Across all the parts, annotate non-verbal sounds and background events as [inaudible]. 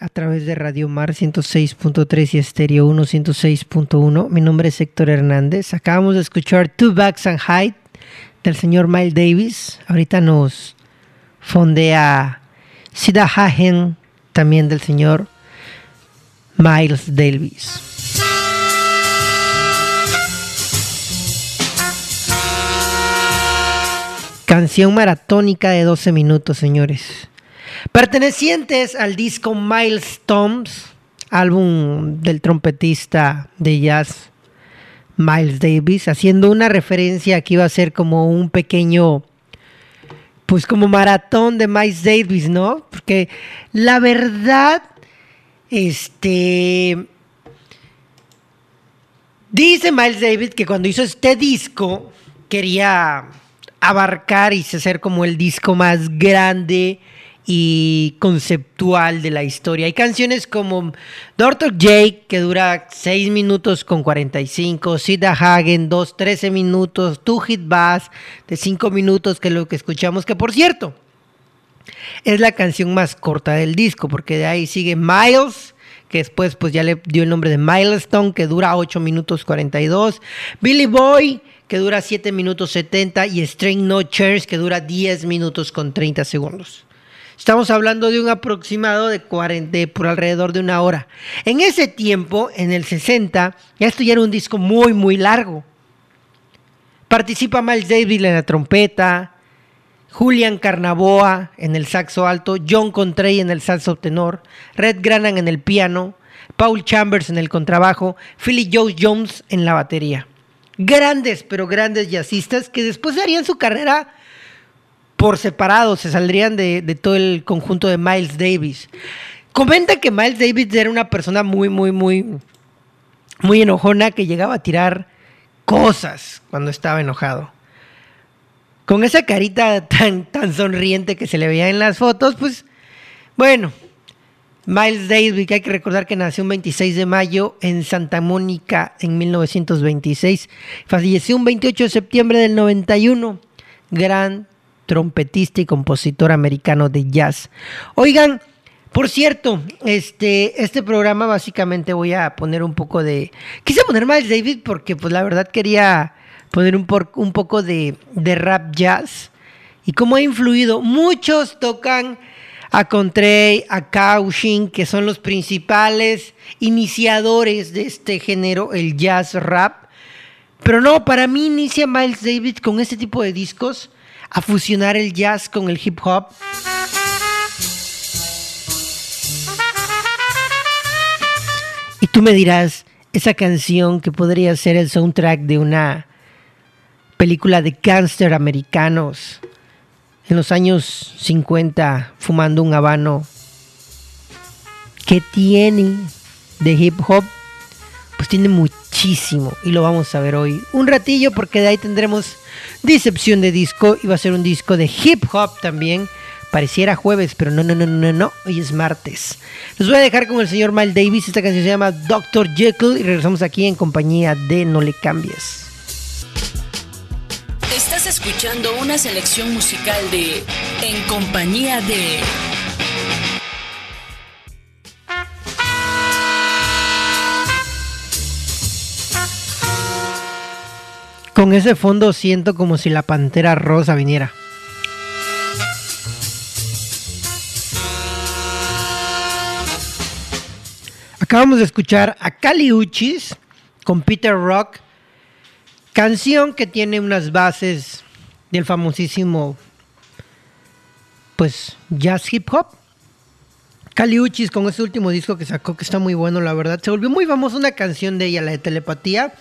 a través de Radio Mar 106.3 y Estéreo 1 106.1. Mi nombre es Héctor Hernández. Acabamos de escuchar Two Backs and Height del señor Miles Davis. Ahorita nos fondea Sida Hagen también del señor Miles Davis. Canción maratónica de 12 minutos, señores. Pertenecientes al disco Milestones, álbum del trompetista de jazz Miles Davis, haciendo una referencia que iba a ser como un pequeño, pues como maratón de Miles Davis, ¿no? Porque la verdad, este, dice Miles Davis que cuando hizo este disco quería abarcar y hacer como el disco más grande y conceptual de la historia. Hay canciones como Dr. Jake, que dura 6 minutos con 45, Sida Hagen, 2, 13 minutos, Two Hit Bass, de 5 minutos, que es lo que escuchamos, que por cierto, es la canción más corta del disco, porque de ahí sigue Miles, que después pues ya le dio el nombre de Milestone, que dura 8 minutos 42, Billy Boy, que dura 7 minutos 70, y String No Chairs, que dura 10 minutos con 30 segundos. Estamos hablando de un aproximado de 40, por alrededor de una hora. En ese tiempo, en el 60, ya esto ya era un disco muy, muy largo. Participa Miles Davis en la trompeta, Julian Carnaboa en el saxo alto, John Contrey en el saxo tenor, Red Granan en el piano, Paul Chambers en el contrabajo, Philly Joe Jones en la batería. Grandes, pero grandes jazzistas que después harían su carrera por separado, se saldrían de, todo el conjunto de Miles Davis. Comenta que Miles Davis era una persona muy, muy, muy, muy enojona que llegaba a tirar cosas cuando estaba enojado. Con esa carita tan, tan sonriente que se le veía en las fotos, pues, bueno, Miles Davis, que hay que recordar que nació un 26 de mayo en Santa Mónica en 1926, falleció un 28 de septiembre del 91, gran trompetista y compositor americano de jazz. Oigan, por cierto, este, este programa básicamente voy a poner un poco de... Quise poner Miles Davis porque pues la verdad quería poner un, por, un poco de, de rap jazz y cómo ha influido. Muchos tocan a Contrey, a Cauchin, que son los principales iniciadores de este género, el jazz rap. Pero no, para mí inicia Miles Davis con este tipo de discos a fusionar el jazz con el hip hop. Y tú me dirás, esa canción que podría ser el soundtrack de una película de gangster americanos en los años 50 fumando un habano, ¿qué tiene de hip hop? Pues tiene muchísimo y lo vamos a ver hoy un ratillo porque de ahí tendremos Decepción de disco y va a ser un disco de hip hop también. Pareciera jueves, pero no, no, no, no, no. Hoy es martes. Los voy a dejar con el señor Miles Davis. Esta canción se llama Dr. Jekyll y regresamos aquí en compañía de No Le Cambies. Estás escuchando una selección musical de En compañía de... Con ese fondo siento como si la pantera rosa viniera. Acabamos de escuchar a Cali Uchis con Peter Rock, canción que tiene unas bases del famosísimo pues jazz hip hop. Cali Uchis con ese último disco que sacó que está muy bueno, la verdad. Se volvió muy famosa una canción de ella, la de Telepatía.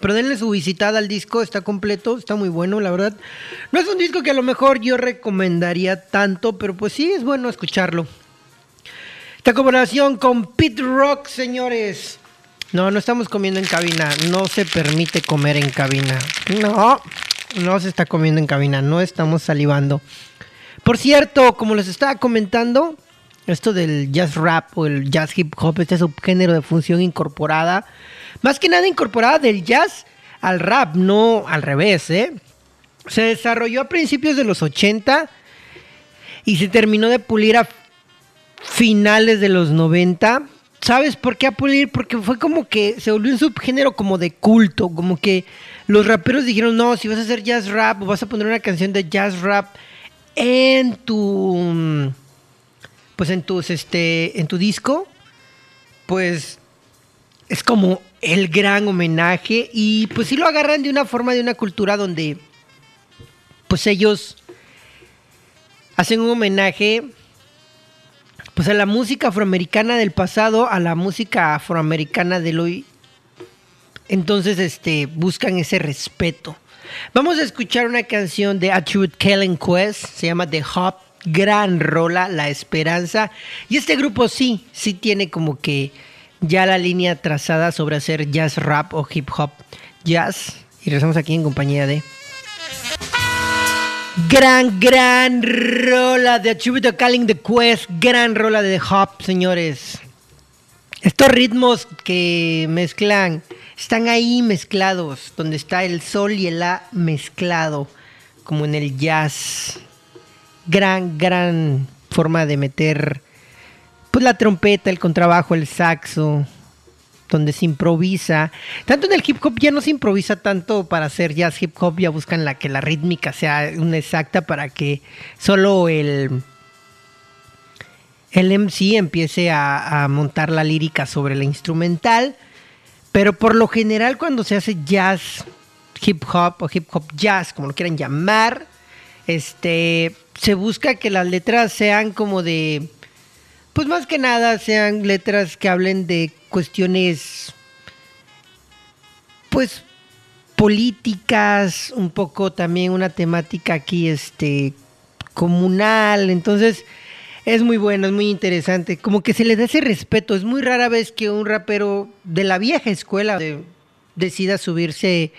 Pero denle su visitada al disco, está completo, está muy bueno, la verdad. No es un disco que a lo mejor yo recomendaría tanto, pero pues sí es bueno escucharlo. Esta colaboración con Pit Rock, señores. No, no estamos comiendo en cabina. No se permite comer en cabina. No, no se está comiendo en cabina. No estamos salivando. Por cierto, como les estaba comentando, esto del jazz rap o el jazz hip hop, este subgénero de función incorporada, más que nada incorporada del jazz al rap, no al revés, ¿eh? Se desarrolló a principios de los 80 y se terminó de pulir a finales de los 90. ¿Sabes por qué a pulir? Porque fue como que se volvió un subgénero como de culto, como que los raperos dijeron, no, si vas a hacer jazz rap vas a poner una canción de jazz rap en tu, pues en tus, este, en tu disco, pues es como el gran homenaje y pues sí lo agarran de una forma, de una cultura donde pues ellos hacen un homenaje pues a la música afroamericana del pasado, a la música afroamericana del hoy. Entonces, este, buscan ese respeto. Vamos a escuchar una canción de Attribute Kellen Quest, se llama The Hop, gran rola, La Esperanza. Y este grupo sí, sí tiene como que ya la línea trazada sobre hacer jazz rap o hip hop jazz. Y regresamos aquí en compañía de... Gran, gran rola de Attribute a Calling the Quest. Gran rola de Hop, señores. Estos ritmos que mezclan, están ahí mezclados, donde está el sol y el la mezclado, como en el jazz. Gran, gran forma de meter pues la trompeta, el contrabajo, el saxo, donde se improvisa. Tanto en el hip hop ya no se improvisa tanto para hacer jazz hip hop, ya buscan la que la rítmica sea una exacta para que solo el el MC empiece a, a montar la lírica sobre la instrumental. Pero por lo general cuando se hace jazz hip hop o hip hop jazz, como lo quieran llamar, este se busca que las letras sean como de pues más que nada sean letras que hablen de cuestiones, pues políticas, un poco también una temática aquí, este, comunal, entonces es muy bueno, es muy interesante, como que se le da ese respeto, es muy rara vez que un rapero de la vieja escuela decida subirse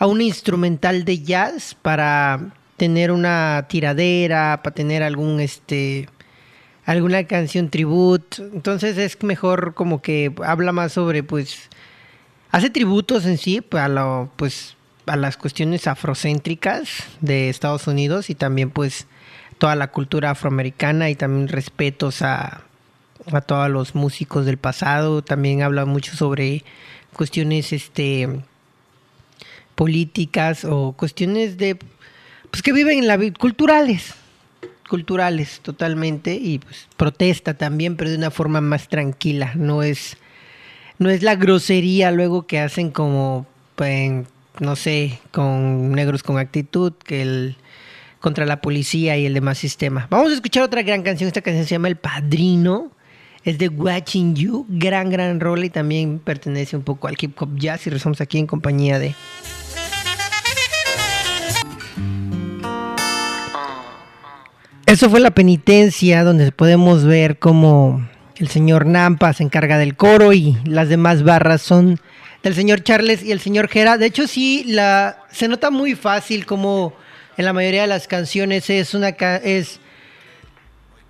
a un instrumental de jazz para tener una tiradera, para tener algún este alguna canción tribut. Entonces es mejor como que habla más sobre, pues, hace tributos en sí a lo, pues, a las cuestiones afrocéntricas de Estados Unidos y también, pues, toda la cultura afroamericana y también respetos a, a todos los músicos del pasado. También habla mucho sobre cuestiones, este, políticas o cuestiones de, pues, que viven en la culturales culturales totalmente y pues protesta también, pero de una forma más tranquila, no es no es la grosería luego que hacen como pues, no sé, con negros con actitud que el contra la policía y el demás sistema. Vamos a escuchar otra gran canción, esta canción se llama El Padrino. Es de Watching You, gran, gran rol y también pertenece un poco al hip hop jazz y rezamos aquí en compañía de... Eso fue la penitencia donde podemos ver cómo el señor Nampa se encarga del coro y las demás barras son del señor Charles y el señor Jera. De hecho, sí, la, se nota muy fácil como en la mayoría de las canciones es una es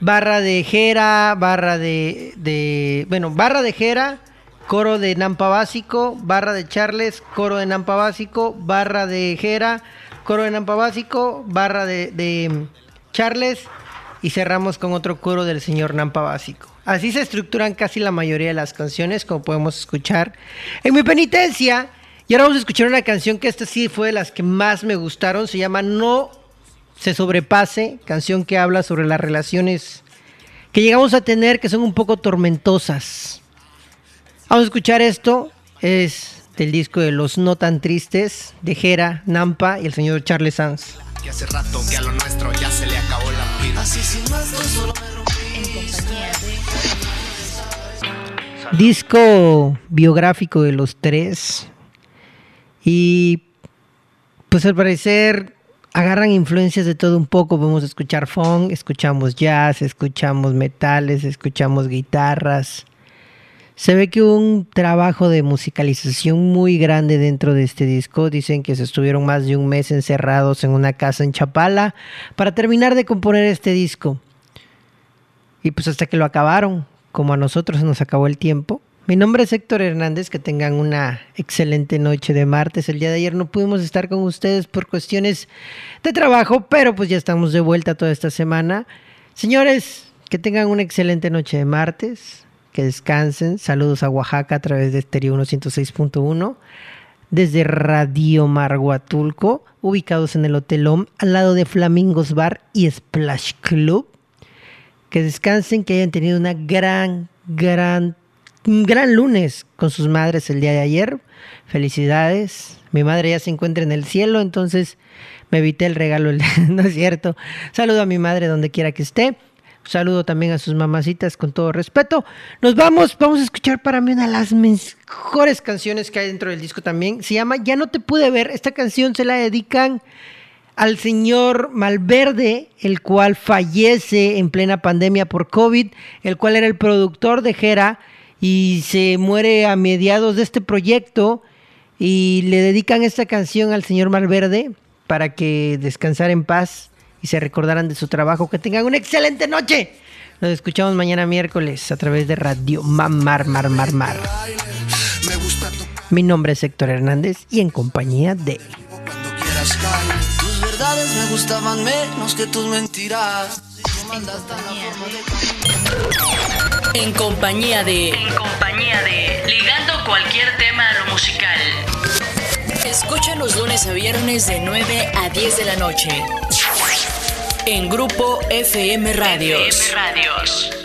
barra de Jera, barra de, de bueno, barra de Jera, coro de Nampa básico, barra de Charles, coro de Nampa básico, barra de Jera, coro de Nampa básico, barra de, de Charles y cerramos con otro coro del señor Nampa Básico. Así se estructuran casi la mayoría de las canciones, como podemos escuchar en mi penitencia. Y ahora vamos a escuchar una canción que esta sí fue de las que más me gustaron. Se llama No se sobrepase, canción que habla sobre las relaciones que llegamos a tener que son un poco tormentosas. Vamos a escuchar esto. Es del disco de Los No Tan Tristes de Jera, Nampa y el señor Charles Sanz. Hace rato que a lo nuestro ya se le Disco biográfico de los tres. Y pues al parecer agarran influencias de todo un poco. A escuchar funk, escuchamos jazz, escuchamos metales, escuchamos guitarras. Se ve que hubo un trabajo de musicalización muy grande dentro de este disco. Dicen que se estuvieron más de un mes encerrados en una casa en Chapala para terminar de componer este disco. Y pues hasta que lo acabaron, como a nosotros se nos acabó el tiempo. Mi nombre es Héctor Hernández, que tengan una excelente noche de martes. El día de ayer no pudimos estar con ustedes por cuestiones de trabajo, pero pues ya estamos de vuelta toda esta semana. Señores, que tengan una excelente noche de martes que descansen. Saludos a Oaxaca a través de Estéreo 106.1. Desde Radio Marguatulco, ubicados en el Hotel OM, al lado de Flamingos Bar y Splash Club. Que descansen, que hayan tenido una gran, gran, un gran lunes con sus madres el día de ayer. Felicidades. Mi madre ya se encuentra en el cielo, entonces me evité el regalo, [laughs] no es cierto. Saludo a mi madre donde quiera que esté saludo también a sus mamacitas con todo respeto. Nos vamos, vamos a escuchar para mí una de las mejores canciones que hay dentro del disco también. Se llama Ya no te pude ver. Esta canción se la dedican al señor Malverde, el cual fallece en plena pandemia por COVID, el cual era el productor de Jera y se muere a mediados de este proyecto y le dedican esta canción al señor Malverde para que descansara en paz y se recordarán de su trabajo. Que tengan una excelente noche. Nos escuchamos mañana miércoles a través de Radio Mamar Mar Mar Mar. Mi nombre es Héctor Hernández y en compañía de. Verdades me gustaban menos que tus mentiras. En compañía de. En compañía de. Ligando cualquier tema a lo musical. Escucha los lunes a viernes de 9 a 10 de la noche en Grupo FM Radios. FM Radios.